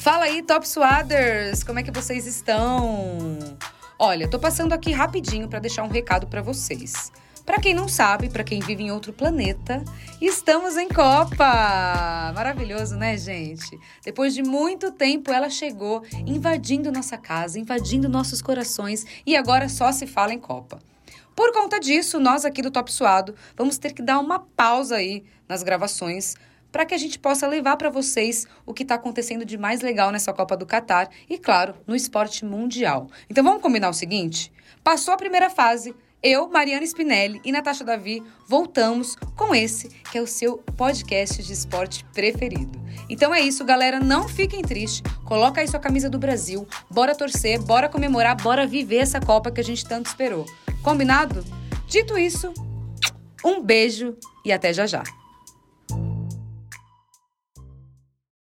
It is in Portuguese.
Fala aí, Top Swaders! Como é que vocês estão? Olha, tô passando aqui rapidinho para deixar um recado para vocês. Para quem não sabe, para quem vive em outro planeta, estamos em Copa! Maravilhoso, né, gente? Depois de muito tempo, ela chegou invadindo nossa casa, invadindo nossos corações e agora só se fala em Copa. Por conta disso, nós aqui do Top Suado vamos ter que dar uma pausa aí nas gravações para que a gente possa levar para vocês o que está acontecendo de mais legal nessa Copa do Catar e, claro, no esporte mundial. Então vamos combinar o seguinte? Passou a primeira fase, eu, Mariana Spinelli e Natasha Davi voltamos com esse que é o seu podcast de esporte preferido. Então é isso, galera. Não fiquem tristes. Coloca aí sua camisa do Brasil. Bora torcer, bora comemorar, bora viver essa Copa que a gente tanto esperou. Combinado? Dito isso, um beijo e até já já.